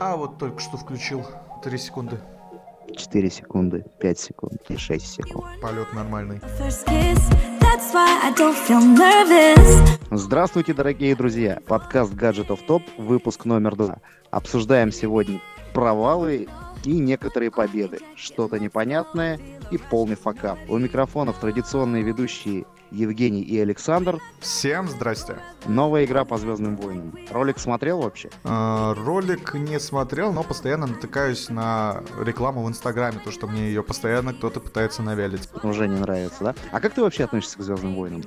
А вот только что включил. Три секунды. 4 секунды, 5 секунд и 6 секунд. Полет нормальный. Здравствуйте, дорогие друзья! Подкаст Gadget of Top, выпуск номер 2. Обсуждаем сегодня провалы и некоторые победы. Что-то непонятное и полный факап. У микрофонов традиционные ведущие Евгений и Александр. Всем здрасте. Новая игра по Звездным войнам. Ролик смотрел вообще? А, ролик не смотрел, но постоянно натыкаюсь на рекламу в Инстаграме, то, что мне ее постоянно кто-то пытается навялить. Уже не нравится, да? А как ты вообще относишься к Звездным войнам?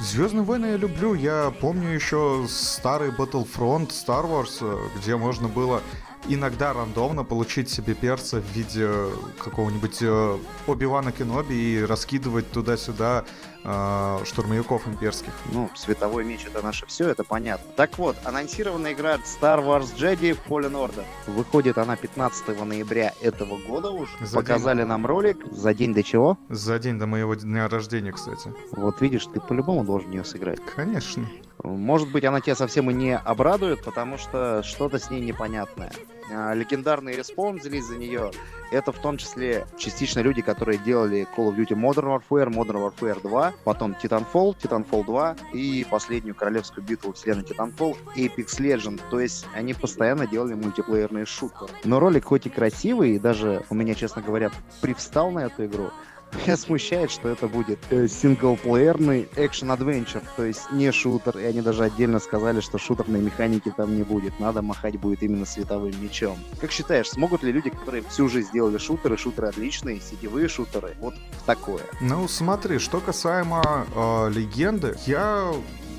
Звездные войны я люблю. Я помню еще старый Battlefront Star Wars, где можно было иногда рандомно получить себе перца в виде какого-нибудь э, Оби-Вана Кеноби и раскидывать туда-сюда э, штурмовиков имперских. Ну, световой меч это наше все, это понятно. Так вот, анонсирована игра Star Wars Jedi Fallen Order. Выходит она 15 ноября этого года уже. За Показали день... нам ролик. За день до чего? За день до моего дня рождения, кстати. Вот видишь, ты по-любому должен в нее сыграть. Конечно. Может быть, она тебя совсем и не обрадует, потому что что-то с ней непонятное. А, легендарный респон взялись за нее. Это в том числе частично люди, которые делали Call of Duty Modern Warfare, Modern Warfare 2, потом Titanfall, Titanfall 2 и последнюю королевскую битву вселенной Titanfall Apex Legend. То есть они постоянно делали мультиплеерные шутеры. Но ролик хоть и красивый, и даже у меня, честно говоря, привстал на эту игру, меня смущает, что это будет э, синглплеерный экшен-адвенчер, то есть не шутер, и они даже отдельно сказали, что шутерной механики там не будет, надо махать будет именно световым мечом. Как считаешь, смогут ли люди, которые всю жизнь сделали шутеры, шутеры отличные, сетевые шутеры, вот такое? Ну, смотри, что касаемо э, легенды, я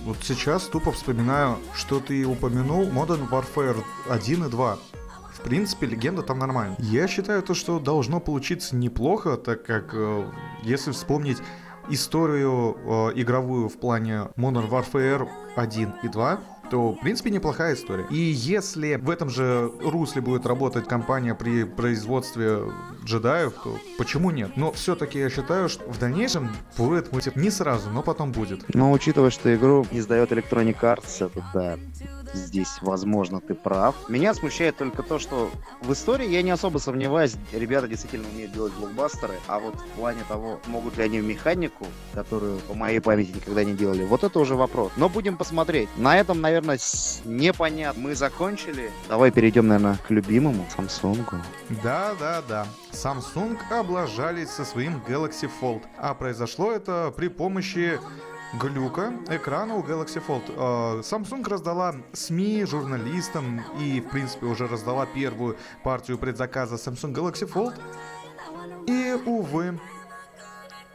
вот сейчас тупо вспоминаю, что ты упомянул Modern Warfare 1 и 2 принципе, легенда там нормальная. Я считаю то, что должно получиться неплохо, так как, э, если вспомнить историю э, игровую в плане Modern Warfare 1 и 2, то, в принципе, неплохая история. И если в этом же русле будет работать компания при производстве джедаев, то почему нет? Но все-таки я считаю, что в дальнейшем будет мультик не сразу, но потом будет. Но учитывая, что игру издает Electronic Arts, это да, здесь, возможно, ты прав. Меня смущает только то, что в истории я не особо сомневаюсь, ребята действительно умеют делать блокбастеры, а вот в плане того, могут ли они в механику, которую по моей памяти никогда не делали, вот это уже вопрос. Но будем посмотреть. На этом, наверное, непонятно. Мы закончили. Давай перейдем, наверное, к любимому Samsung. Да, да, да. Samsung облажались со своим Galaxy Fold. А произошло это при помощи глюка экрана у Galaxy Fold. А, Samsung раздала СМИ, журналистам и, в принципе, уже раздала первую партию предзаказа Samsung Galaxy Fold. И, увы,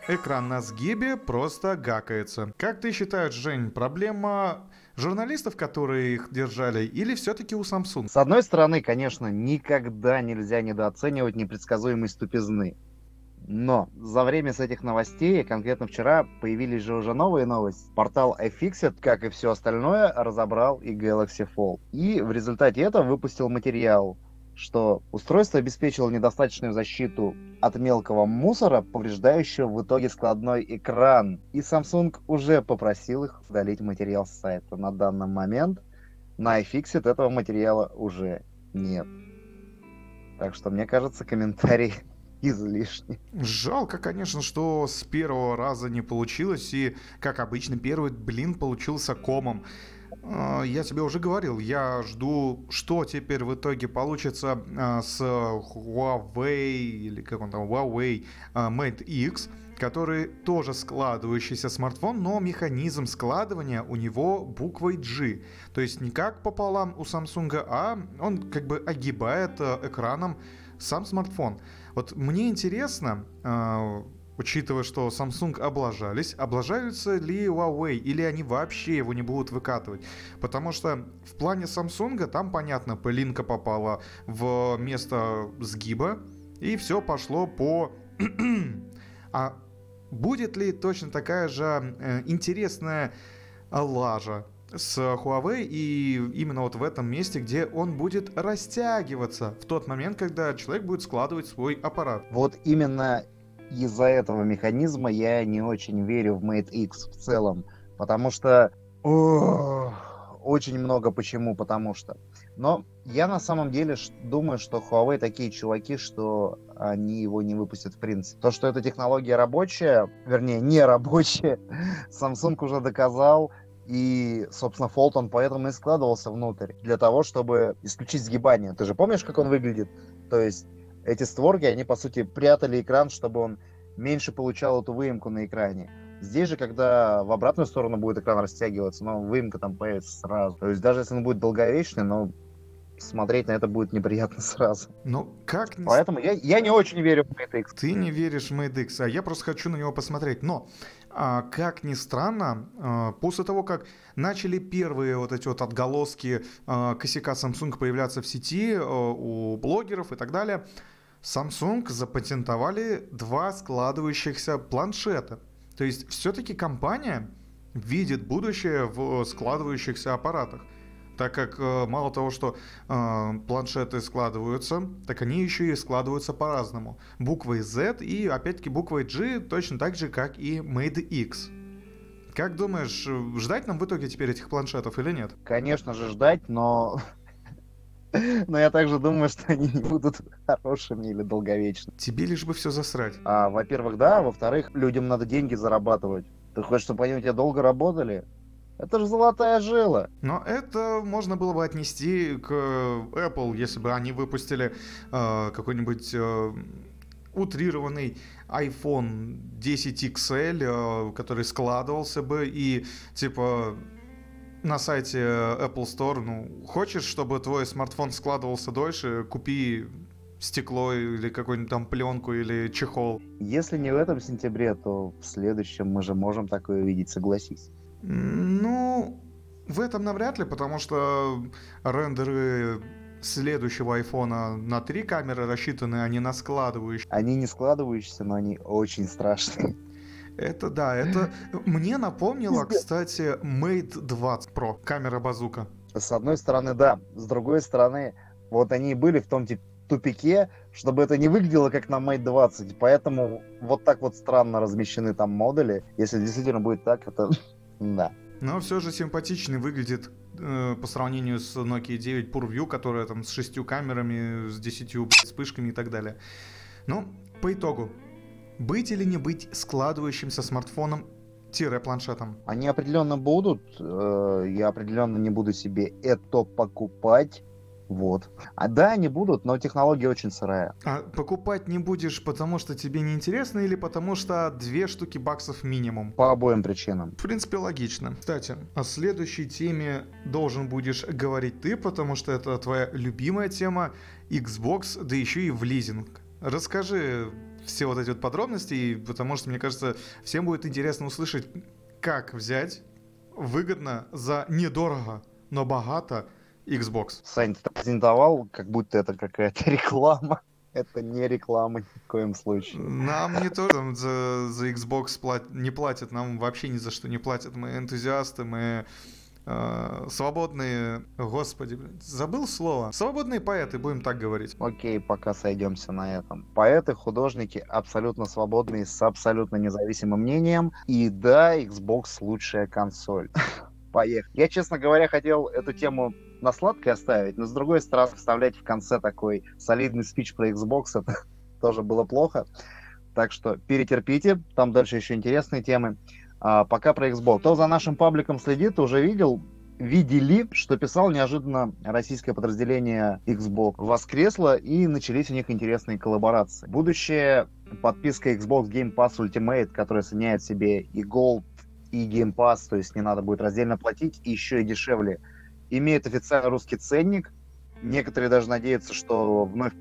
экран на сгибе просто гакается. Как ты считаешь, Жень, проблема журналистов, которые их держали, или все-таки у Samsung? С одной стороны, конечно, никогда нельзя недооценивать непредсказуемость тупизны. Но за время с этих новостей, конкретно вчера, появились же уже новые новости. Портал iFixit, как и все остальное, разобрал и Galaxy Fold. И в результате этого выпустил материал, что устройство обеспечило недостаточную защиту от мелкого мусора, повреждающего в итоге складной экран. И Samsung уже попросил их удалить материал с сайта. На данный момент на iFixit этого материала уже нет. Так что, мне кажется, комментарий излишне. Жалко, конечно, что с первого раза не получилось, и, как обычно, первый блин получился комом. А, я тебе уже говорил, я жду, что теперь в итоге получится а, с Huawei, или как он там, Huawei а, Mate X, который тоже складывающийся смартфон, но механизм складывания у него буквой G. То есть не как пополам у Samsung, а он как бы огибает экраном сам смартфон. Вот мне интересно, учитывая, что Samsung облажались, облажаются ли Huawei или они вообще его не будут выкатывать. Потому что в плане Samsung там, понятно, пылинка попала в место сгиба, и все пошло по... а будет ли точно такая же э, интересная лажа с Huawei и именно вот в этом месте, где он будет растягиваться в тот момент, когда человек будет складывать свой аппарат. Вот именно из-за этого механизма я не очень верю в Mate X в целом, потому что о, очень много почему, потому что. Но я на самом деле думаю, что Huawei такие чуваки, что они его не выпустят в принципе. То, что эта технология рабочая, вернее, не рабочая, Samsung уже доказал, и, собственно, Fold он поэтому и складывался внутрь, для того, чтобы исключить сгибание. Ты же помнишь, как он выглядит? То есть эти створки, они, по сути, прятали экран, чтобы он меньше получал эту выемку на экране. Здесь же, когда в обратную сторону будет экран растягиваться, но выемка там появится сразу. То есть даже если он будет долговечный, но смотреть на это будет неприятно сразу. Ну, как не... Поэтому я, я не очень верю в Mate X. Ты не веришь в Mate X, а я просто хочу на него посмотреть. Но, а, как ни странно, а, после того, как начали первые вот эти вот отголоски а, косяка Samsung появляться в сети а, у блогеров и так далее, Samsung запатентовали два складывающихся планшета. То есть все-таки компания видит будущее в складывающихся аппаратах. Так как э, мало того, что э, планшеты складываются, так они еще и складываются по-разному. Буквой Z и опять-таки буквой G точно так же, как и Made X. Как думаешь, ждать нам в итоге теперь этих планшетов или нет? Конечно же ждать, но но я также думаю, что они не будут хорошими или долговечными. Тебе лишь бы все засрать. А, во-первых, да. Во-вторых, людям надо деньги зарабатывать. Ты хочешь, чтобы они у тебя долго работали? Это же золотая жила. Но это можно было бы отнести к Apple, если бы они выпустили э, какой-нибудь э, утрированный iPhone 10 XL, э, который складывался бы и типа на сайте Apple Store, ну, хочешь, чтобы твой смартфон складывался дольше, купи стекло или какую-нибудь там пленку или чехол. Если не в этом сентябре, то в следующем мы же можем такое видеть, согласись. Ну, в этом навряд ли, потому что рендеры следующего айфона на три камеры рассчитаны, а не на складывающиеся. Они не складывающиеся, но они очень страшные. Это да, это мне напомнило, кстати, Mate 20 Pro, камера базука. С одной стороны, да. С другой стороны, вот они и были в том типа, тупике, чтобы это не выглядело как на Mate 20. Поэтому вот так вот странно размещены там модули. Если действительно будет так, это да. Но все же симпатичный выглядит э, по сравнению с Nokia 9 PureView, которая там с шестью камерами, с десятью вспышками и так далее. Ну, по итогу, быть или не быть складывающимся смартфоном планшетом? Они определенно будут. Э, я определенно не буду себе это покупать. Вот. А да, они будут, но технология очень сырая. А покупать не будешь, потому что тебе не интересно или потому что две штуки баксов минимум? По обоим причинам. В принципе, логично. Кстати, о следующей теме должен будешь говорить ты, потому что это твоя любимая тема Xbox, да еще и в лизинг. Расскажи все вот эти вот подробности, потому что, мне кажется, всем будет интересно услышать, как взять выгодно за недорого, но богато Xbox. Сань, ты презентовал, как будто это какая-то реклама. Это не реклама ни в коем случае. Нам не то, там, за, за Xbox плат... не платят, нам вообще ни за что не платят. Мы энтузиасты, мы э, свободные, господи, блин, забыл слово. Свободные поэты, будем так говорить. Окей, пока сойдемся на этом. Поэты, художники абсолютно свободные, с абсолютно независимым мнением. И да, Xbox лучшая консоль. Поехали. Я, честно говоря, хотел эту тему на сладкое оставить, но с другой стороны, вставлять в конце такой солидный спич про Xbox, это тоже было плохо. Так что перетерпите, там дальше еще интересные темы. А, пока про Xbox. Кто за нашим пабликом следит, уже видел, видели, что писал неожиданно российское подразделение Xbox воскресло, и начались у них интересные коллаборации. Будущая подписка Xbox Game Pass Ultimate, которая соединяет в себе и Gold, и Game Pass, то есть не надо будет раздельно платить, и еще и дешевле имеет официальный русский ценник. Некоторые даже надеются, что вновь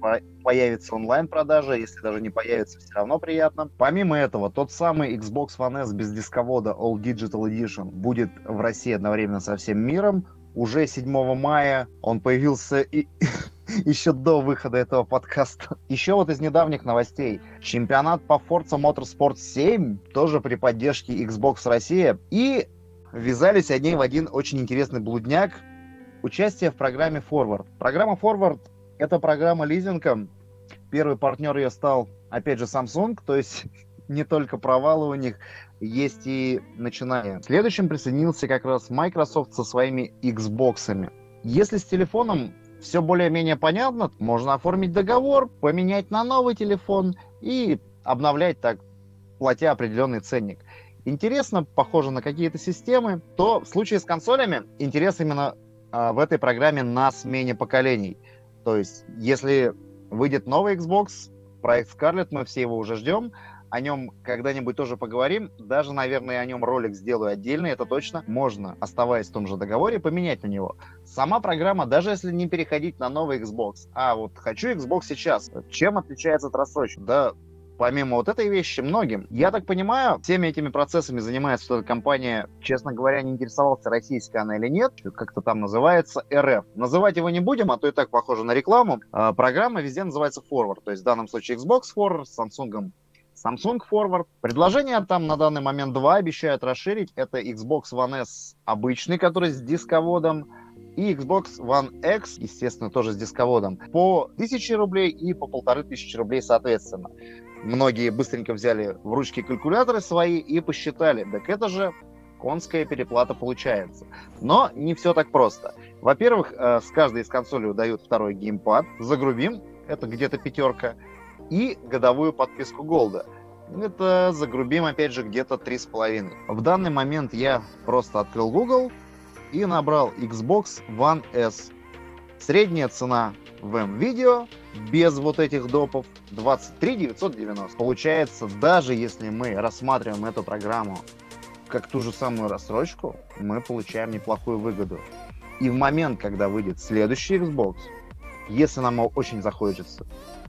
появится онлайн-продажа. Если даже не появится, все равно приятно. Помимо этого, тот самый Xbox One S без дисковода All Digital Edition будет в России одновременно со всем миром. Уже 7 мая он появился и еще до выхода этого подкаста. Еще вот из недавних новостей. Чемпионат по Forza Motorsport 7 тоже при поддержке Xbox Россия. И ввязались они в один очень интересный блудняк участие в программе Forward. Программа Forward — это программа лизинга. Первый партнер ее стал, опять же, Samsung, то есть не только провалы у них, есть и начинания. Следующим присоединился как раз Microsoft со своими Xbox'ами. Если с телефоном все более-менее понятно, можно оформить договор, поменять на новый телефон и обновлять так, платя определенный ценник. Интересно, похоже на какие-то системы, то в случае с консолями интерес именно в этой программе на смене поколений. То есть, если выйдет новый Xbox, проект Scarlett, мы все его уже ждем, о нем когда-нибудь тоже поговорим. Даже, наверное, о нем ролик сделаю отдельный, это точно. Можно, оставаясь в том же договоре, поменять на него. Сама программа, даже если не переходить на новый Xbox, а вот хочу Xbox сейчас, чем отличается от рассрочки? Да, помимо вот этой вещи, многим. Я так понимаю, всеми этими процессами занимается что-то компания, честно говоря, не интересовался, российская она или нет, как-то там называется РФ. Называть его не будем, а то и так похоже на рекламу. А, программа везде называется Forward, то есть в данном случае Xbox Forward, Samsung Samsung Forward. Предложение там на данный момент два обещают расширить. Это Xbox One S обычный, который с дисководом, и Xbox One X, естественно, тоже с дисководом, по 1000 рублей и по 1500 рублей соответственно. Многие быстренько взяли в ручки калькуляторы свои и посчитали, так это же конская переплата получается. Но не все так просто. Во-первых, э, с каждой из консолей дают второй геймпад, загрубим, это где-то пятерка, и годовую подписку Голда. Это загрубим, опять же, где-то 3,5. В данный момент я просто открыл Google и набрал Xbox One S. Средняя цена в M-Video без вот этих допов 23 990. Получается, даже если мы рассматриваем эту программу как ту же самую рассрочку, мы получаем неплохую выгоду. И в момент, когда выйдет следующий Xbox, если нам очень захочется,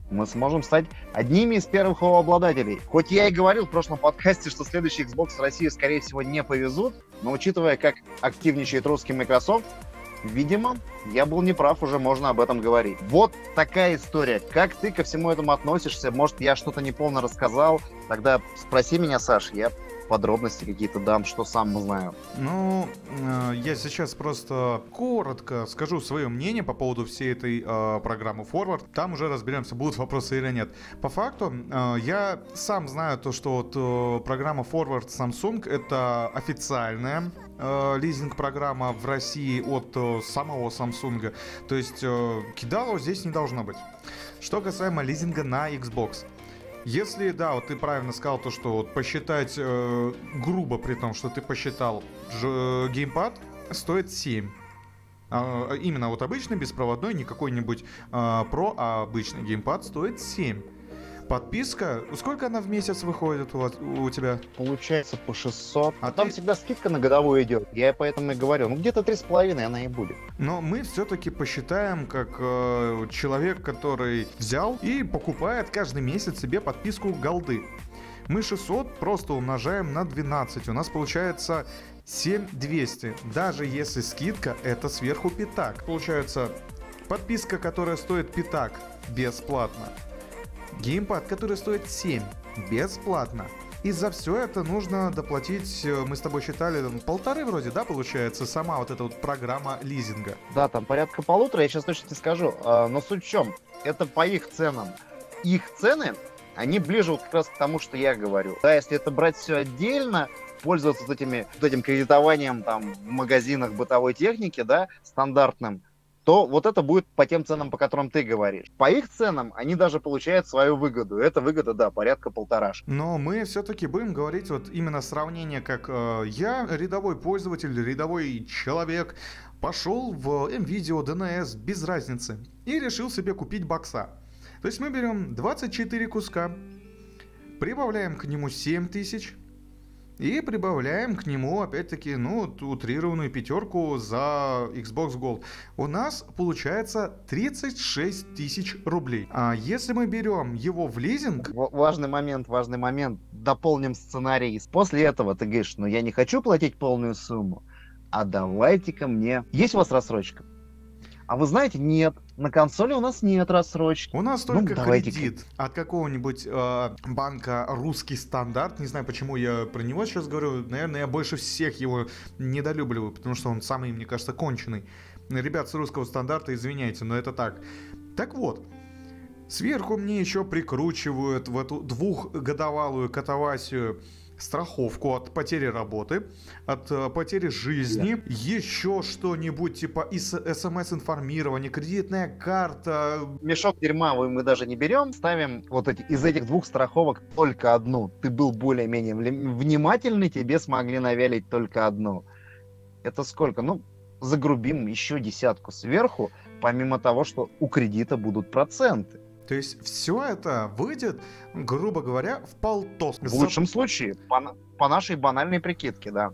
мы сможем стать одними из первых его обладателей. Хоть я и говорил в прошлом подкасте, что следующий Xbox в России, скорее всего, не повезут, но учитывая, как активничает русский Microsoft, видимо, я был неправ, уже можно об этом говорить. Вот такая история. Как ты ко всему этому относишься? Может, я что-то неполно рассказал? Тогда спроси меня, Саш, я подробности какие-то дам, что сам знаю. Ну, э, я сейчас просто коротко скажу свое мнение по поводу всей этой э, программы Forward. Там уже разберемся, будут вопросы или нет. По факту, э, я сам знаю то, что вот э, программа Forward Samsung это официальная э, лизинг-программа в России от э, самого Samsung. То есть э, кидалов здесь не должно быть. Что касаемо лизинга на Xbox. Если, да, вот ты правильно сказал то, что вот посчитать э, грубо, при том, что ты посчитал ж, э, геймпад, стоит 7. А, именно вот обычный беспроводной, не какой-нибудь э, Pro, а обычный геймпад стоит 7 подписка, сколько она в месяц выходит у, у тебя? Получается по 600. А, а там ты... всегда скидка на годовую идет. Я поэтому и говорю, ну где-то три с половиной она и будет. Но мы все-таки посчитаем, как э, человек, который взял и покупает каждый месяц себе подписку голды. Мы 600 просто умножаем на 12. У нас получается 7200. Даже если скидка, это сверху пятак. Получается, подписка, которая стоит пятак, бесплатно. Геймпад, который стоит 7, бесплатно. И за все это нужно доплатить, э, мы с тобой считали, полторы вроде, да, получается, сама вот эта вот программа лизинга. Да, там порядка полутора, я сейчас точно не скажу. А, но суть в чем? Это по их ценам. Их цены, они ближе вот как раз к тому, что я говорю. Да, если это брать все отдельно, пользоваться вот, этими, вот этим кредитованием там в магазинах бытовой техники, да, стандартным, то вот это будет по тем ценам, по которым ты говоришь. По их ценам они даже получают свою выгоду. Это выгода, да, порядка полтораш. Но мы все-таки будем говорить вот именно сравнение, как э, я, рядовой пользователь, рядовой человек, пошел в MVideo, DNS, без разницы, и решил себе купить бокса. То есть мы берем 24 куска, прибавляем к нему 7000, и прибавляем к нему, опять-таки, ну, утрированную пятерку за Xbox Gold. У нас получается 36 тысяч рублей. А если мы берем его в лизинг... Важный момент, важный момент. Дополним сценарий. После этого ты говоришь, ну я не хочу платить полную сумму, а давайте-ка мне... Есть у вас рассрочка? А вы знаете, нет. На консоли у нас нет рассрочки. У нас только ну, кредит от какого-нибудь э, банка русский стандарт. Не знаю, почему я про него сейчас говорю. Наверное, я больше всех его недолюбливаю, потому что он самый, мне кажется, конченый. Ребят с русского стандарта, извиняйте, но это так. Так вот, Сверху мне еще прикручивают в эту двухгодовалую катавасию страховку от потери работы, от э, потери жизни, да. еще что-нибудь типа смс-информирование, кредитная карта. Мешок дерьма мы даже не берем, ставим вот эти из этих двух страховок только одну. Ты был более-менее внимательный, тебе смогли навялить только одну. Это сколько? Ну, загрубим еще десятку сверху, помимо того, что у кредита будут проценты. То есть все это выйдет, грубо говоря, в полтос. В лучшем случае, по, по нашей банальной прикидке, да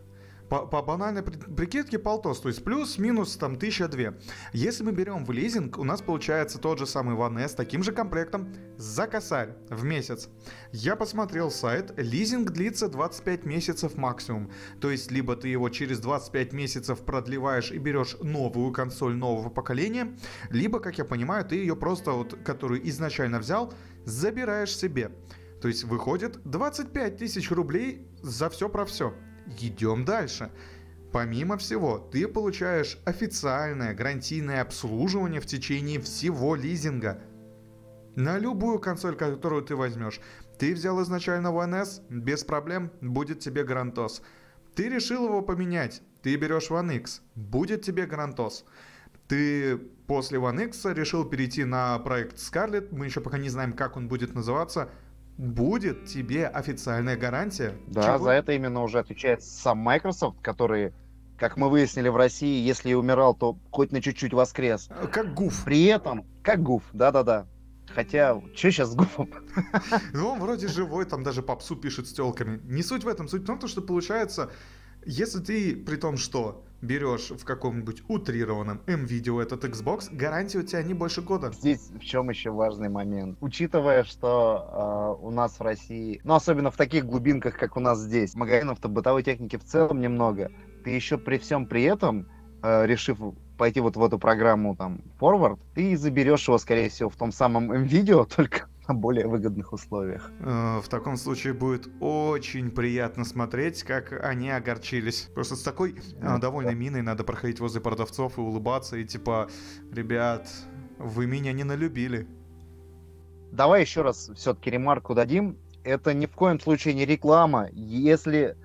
по, по банальной прикидке полтос, то есть плюс-минус там тысяча две. Если мы берем в лизинг, у нас получается тот же самый One S с таким же комплектом за косарь в месяц. Я посмотрел сайт, лизинг длится 25 месяцев максимум. То есть либо ты его через 25 месяцев продлеваешь и берешь новую консоль нового поколения, либо, как я понимаю, ты ее просто вот, которую изначально взял, забираешь себе. То есть выходит 25 тысяч рублей за все про все идем дальше. Помимо всего, ты получаешь официальное гарантийное обслуживание в течение всего лизинга. На любую консоль, которую ты возьмешь. Ты взял изначально One S, без проблем, будет тебе гарантос. Ты решил его поменять, ты берешь One X, будет тебе гарантос. Ты после One X решил перейти на проект Scarlett, мы еще пока не знаем, как он будет называться – будет тебе официальная гарантия. Да, Чего? за это именно уже отвечает сам Microsoft, который, как мы выяснили в России, если и умирал, то хоть на чуть-чуть воскрес. Э, как гуф. При этом, как гуф, да-да-да. Хотя, что сейчас с гуфом? Ну, он вроде живой, там даже попсу пишет с телками. Не суть в этом, суть в том, что получается, если ты, при том, что берешь в каком-нибудь утрированном M-видео этот Xbox, гарантия у тебя не больше года. Здесь в чем еще важный момент? Учитывая, что э, у нас в России, ну особенно в таких глубинках, как у нас здесь, магазинов-то бытовой техники в целом немного, ты еще при всем при этом, э, решив пойти вот в эту программу там Forward, ты заберешь его, скорее всего, в том самом M-видео, только на более выгодных условиях. Э, в таком случае будет очень приятно смотреть, как они огорчились. Просто с такой э, довольной миной надо проходить возле продавцов и улыбаться, и типа, ребят, вы меня не налюбили. Давай еще раз все-таки ремарку дадим. Это ни в коем случае не реклама. Если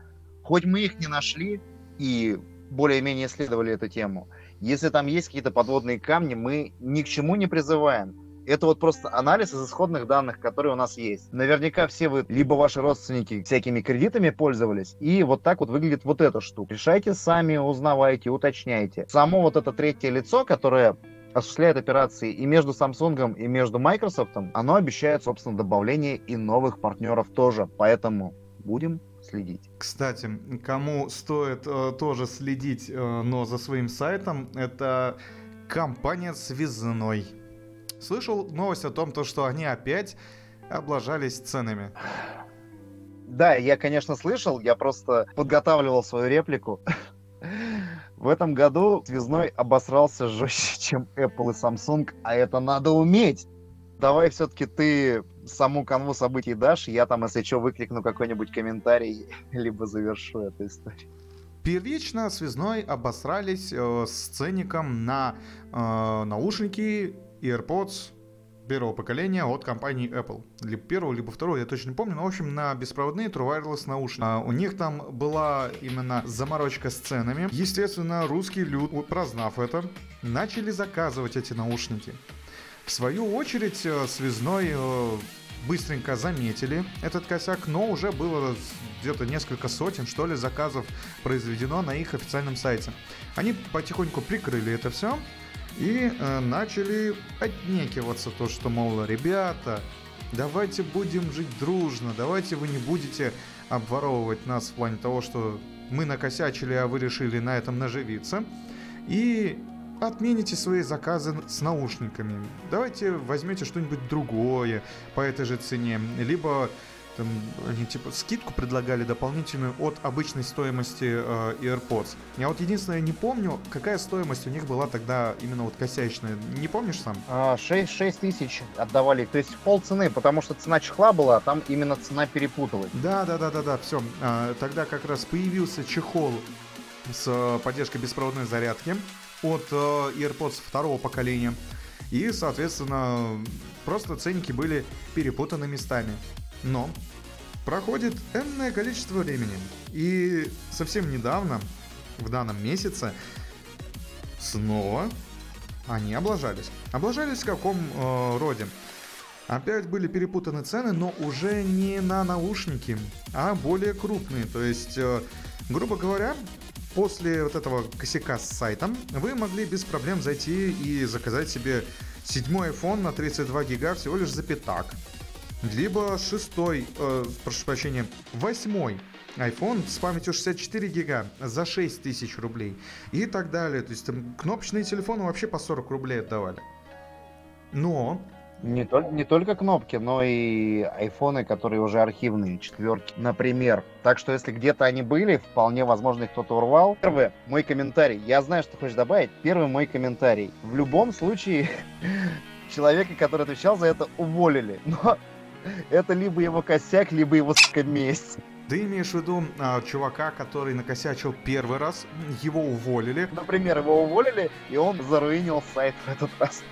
хоть мы их не нашли и более-менее исследовали эту тему, если там есть какие-то подводные камни, мы ни к чему не призываем. Это вот просто анализ из исходных данных, которые у нас есть. Наверняка все вы, либо ваши родственники всякими кредитами пользовались, и вот так вот выглядит вот эта штука. Решайте сами, узнавайте, уточняйте. Само вот это третье лицо, которое осуществляет операции и между Samsung, и между Microsoft, оно обещает, собственно, добавление и новых партнеров тоже. Поэтому будем следить. Кстати, кому стоит э, тоже следить, э, но за своим сайтом, это компания Связной. Слышал новость о том, то, что они опять облажались ценами. Да, я, конечно, слышал, я просто подготавливал свою реплику. В этом году связной обосрался жестче, чем Apple и Samsung, а это надо уметь. Давай все-таки ты саму канву событий дашь, я там, если что, выкрикну какой-нибудь комментарий, либо завершу эту историю. Первично связной обосрались э, с ценником на э, наушники AirPods первого поколения от компании Apple. Либо первого, либо второго, я точно не помню. Но, в общем, на беспроводные True Wireless наушники. А у них там была именно заморочка с ценами. Естественно, русский люд, прознав это, начали заказывать эти наушники. В свою очередь, э, связной э, быстренько заметили этот косяк, но уже было где-то несколько сотен, что ли, заказов произведено на их официальном сайте. Они потихоньку прикрыли это все, и э, начали отнекиваться то, что, мол, ребята, давайте будем жить дружно, давайте вы не будете обворовывать нас в плане того, что мы накосячили, а вы решили на этом наживиться. И отмените свои заказы с наушниками. Давайте возьмете что-нибудь другое по этой же цене. Либо там, они типа скидку предлагали дополнительную от обычной стоимости э, AirPods. Я вот единственное не помню, какая стоимость у них была тогда именно вот косячная. Не помнишь сам? 6, а, 6 тысяч отдавали, то есть пол цены, потому что цена чехла была, а там именно цена перепуталась. Да, да, да, да, да, все. А, тогда как раз появился чехол с э, поддержкой беспроводной зарядки от э, AirPods второго поколения. И, соответственно, просто ценники были перепутаны местами. Но проходит энное количество времени, и совсем недавно, в данном месяце, снова они облажались. Облажались в каком э, роде? Опять были перепутаны цены, но уже не на наушники, а более крупные. То есть, э, грубо говоря, после вот этого косяка с сайтом вы могли без проблем зайти и заказать себе седьмой iPhone на 32 гига всего лишь за пятак. Либо шестой, э, прошу прощения, восьмой iPhone с памятью 64 гига за 6 тысяч рублей и так далее. То есть там кнопочные телефоны вообще по 40 рублей отдавали. Но не, то, не только кнопки, но и айфоны, которые уже архивные, четверки, например. Так что если где-то они были, вполне возможно их кто-то урвал. Первый мой комментарий. Я знаю, что хочешь добавить. Первый мой комментарий. В любом случае, человека, который отвечал за это, уволили. Но это либо его косяк, либо его, сука, месть. Ты имеешь в виду а, чувака, который накосячил первый раз, его уволили? Например, его уволили, и он заруинил сайт в этот раз.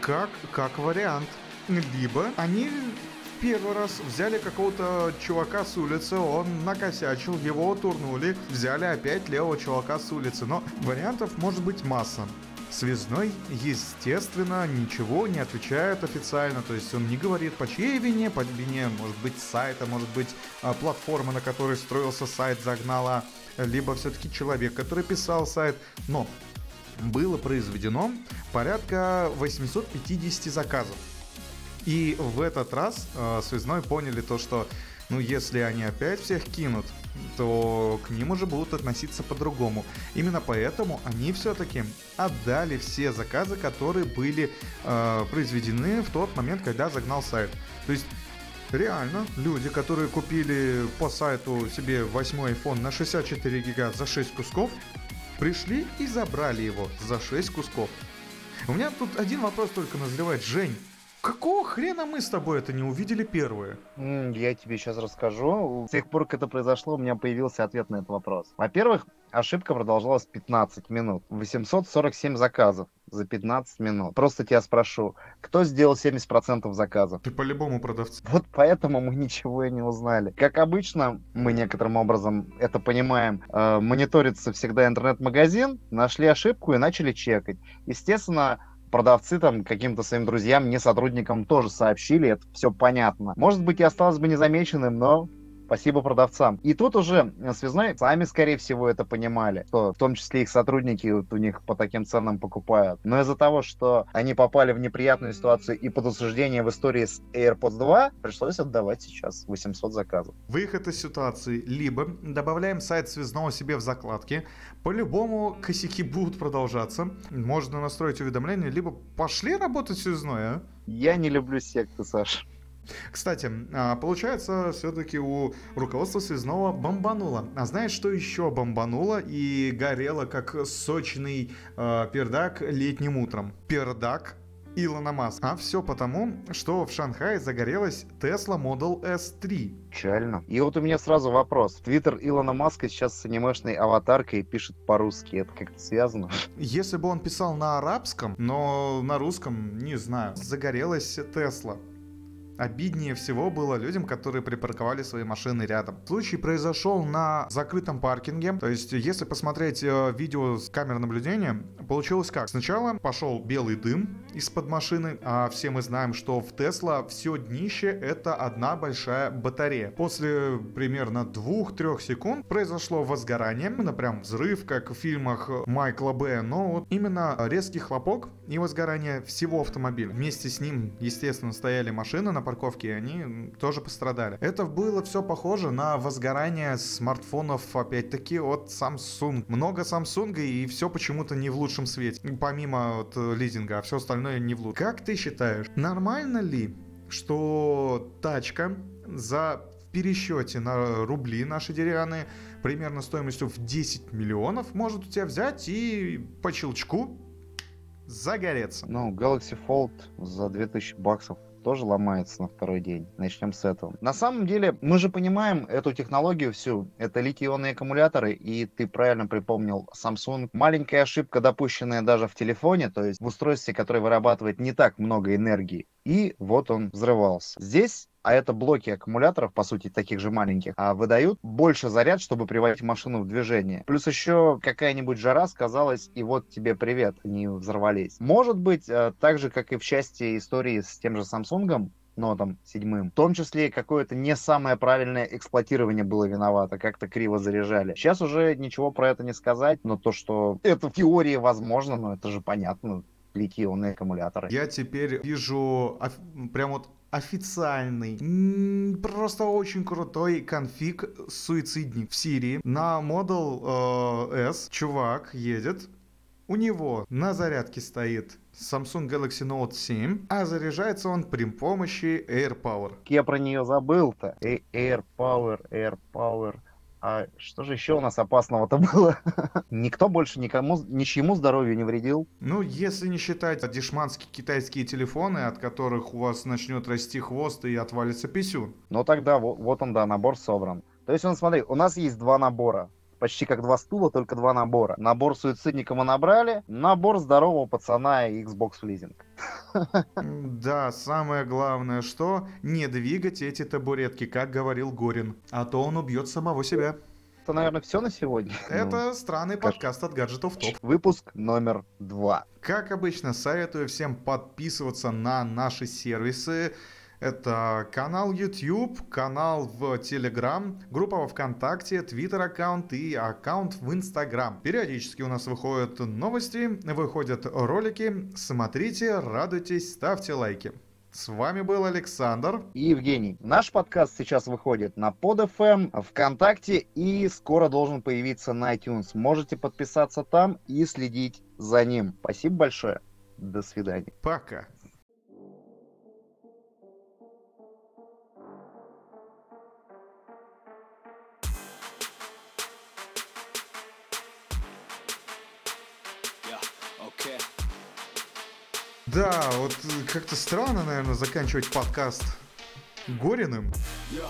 Как, как вариант. Либо они в первый раз взяли какого-то чувака с улицы, он накосячил, его турнули, взяли опять левого чувака с улицы. Но вариантов может быть масса. Связной, естественно, ничего не отвечает официально, то есть он не говорит по чьей вине, по вине, может быть, сайта, может быть, а, платформа, на которой строился сайт, загнала, либо все-таки человек, который писал сайт. Но было произведено порядка 850 заказов. И в этот раз э, связной поняли то, что ну если они опять всех кинут, то к ним уже будут относиться по-другому. Именно поэтому они все-таки отдали все заказы, которые были э, произведены в тот момент, когда загнал сайт. То есть реально люди, которые купили по сайту себе 8 iPhone на 64 гига за 6 кусков, Пришли и забрали его за 6 кусков. У меня тут один вопрос только назревает. Жень, Какого хрена мы с тобой это не увидели первые? Я тебе сейчас расскажу. С тех пор, как это произошло, у меня появился ответ на этот вопрос. Во-первых, ошибка продолжалась 15 минут. 847 заказов за 15 минут. Просто тебя спрошу, кто сделал 70% заказов? Ты по-любому продавец. Вот поэтому мы ничего и не узнали. Как обычно, мы некоторым образом это понимаем, э, мониторится всегда интернет-магазин, нашли ошибку и начали чекать. Естественно, продавцы там каким-то своим друзьям, не сотрудникам тоже сообщили, это все понятно. Может быть, и осталось бы незамеченным, но Спасибо продавцам. И тут уже связной сами, скорее всего, это понимали, что в том числе их сотрудники вот у них по таким ценам покупают. Но из-за того, что они попали в неприятную ситуацию и под осуждение в истории с AirPods 2, пришлось отдавать сейчас 800 заказов. Выход из ситуации. Либо добавляем сайт связного себе в закладки. По-любому косяки будут продолжаться. Можно настроить уведомления, либо пошли работать связной, а? Я не люблю секты, Саша. Кстати, а, получается, все-таки у руководства связного бомбануло. А знаешь, что еще бомбануло и горело, как сочный э, пердак летним утром? Пердак Илона Маска. А все потому, что в Шанхае загорелась Tesla Model S3. Печально. И вот у меня сразу вопрос. Твиттер Илона Маска сейчас с анимешной аватаркой пишет по-русски. Это как-то связано? Если бы он писал на арабском, но на русском, не знаю. Загорелась Tesla. Обиднее всего было людям, которые припарковали свои машины рядом. Случай произошел на закрытом паркинге. То есть, если посмотреть э, видео с камер наблюдения, получилось как? Сначала пошел белый дым из-под машины, а все мы знаем, что в Тесла все днище это одна большая батарея. После примерно 2-3 секунд произошло возгорание, именно прям взрыв, как в фильмах Майкла Б. Но вот именно резкий хлопок и возгорание всего автомобиля. Вместе с ним, естественно, стояли машины на парковке, они тоже пострадали. Это было все похоже на возгорание смартфонов, опять-таки, от Samsung. Много Samsung, и все почему-то не в лучшем свете. Помимо вот, лизинга, а все остальное не в лучшем. Как ты считаешь, нормально ли, что тачка за пересчете на рубли наши деревянные, примерно стоимостью в 10 миллионов, может у тебя взять и по щелчку загореться. Ну, Galaxy Fold за 2000 баксов тоже ломается на второй день. Начнем с этого. На самом деле, мы же понимаем эту технологию всю. Это литий-ионные аккумуляторы, и ты правильно припомнил Samsung. Маленькая ошибка, допущенная даже в телефоне, то есть в устройстве, которое вырабатывает не так много энергии, и вот он взрывался. Здесь а это блоки аккумуляторов, по сути, таких же маленьких, а выдают больше заряд, чтобы приводить машину в движение. Плюс еще какая-нибудь жара сказалась, и вот тебе привет, они взорвались. Может быть, э, так же, как и в части истории с тем же Samsung, нотом седьмым. В том числе какое-то не самое правильное эксплуатирование было виновато, как-то криво заряжали. Сейчас уже ничего про это не сказать, но то, что это в теории возможно, ну это же понятно, литий-ионные аккумуляторы. Я теперь вижу прям вот официальный, просто очень крутой конфиг суицидник в Сирии. На Model э, S чувак едет, у него на зарядке стоит Samsung Galaxy Note 7, а заряжается он при помощи AirPower. Я про нее забыл-то. AirPower, AirPower. А что же еще у нас опасного-то было? Никто больше никому, ничьему здоровью не вредил. Ну, если не считать дешманские китайские телефоны, от которых у вас начнет расти хвост и отвалится писюн. Ну тогда вот, вот он, да, набор собран. То есть, он, смотри, у нас есть два набора почти как два стула, только два набора. Набор суицидника мы набрали, набор здорового пацана и Xbox в лизинг. Да, самое главное, что не двигать эти табуретки, как говорил Горин, а то он убьет самого себя. Это, наверное, все на сегодня. Это ну, странный как... подкаст от гаджетов топ. Выпуск номер два. Как обычно, советую всем подписываться на наши сервисы это канал YouTube, канал в Telegram, группа во ВКонтакте, Twitter аккаунт и аккаунт в Instagram. Периодически у нас выходят новости, выходят ролики. Смотрите, радуйтесь, ставьте лайки. С вами был Александр и Евгений. Наш подкаст сейчас выходит на PodFM, ВКонтакте и скоро должен появиться на iTunes. Можете подписаться там и следить за ним. Спасибо большое. До свидания. Пока. Да, вот э, как-то странно, наверное, заканчивать подкаст Гориным. Yeah,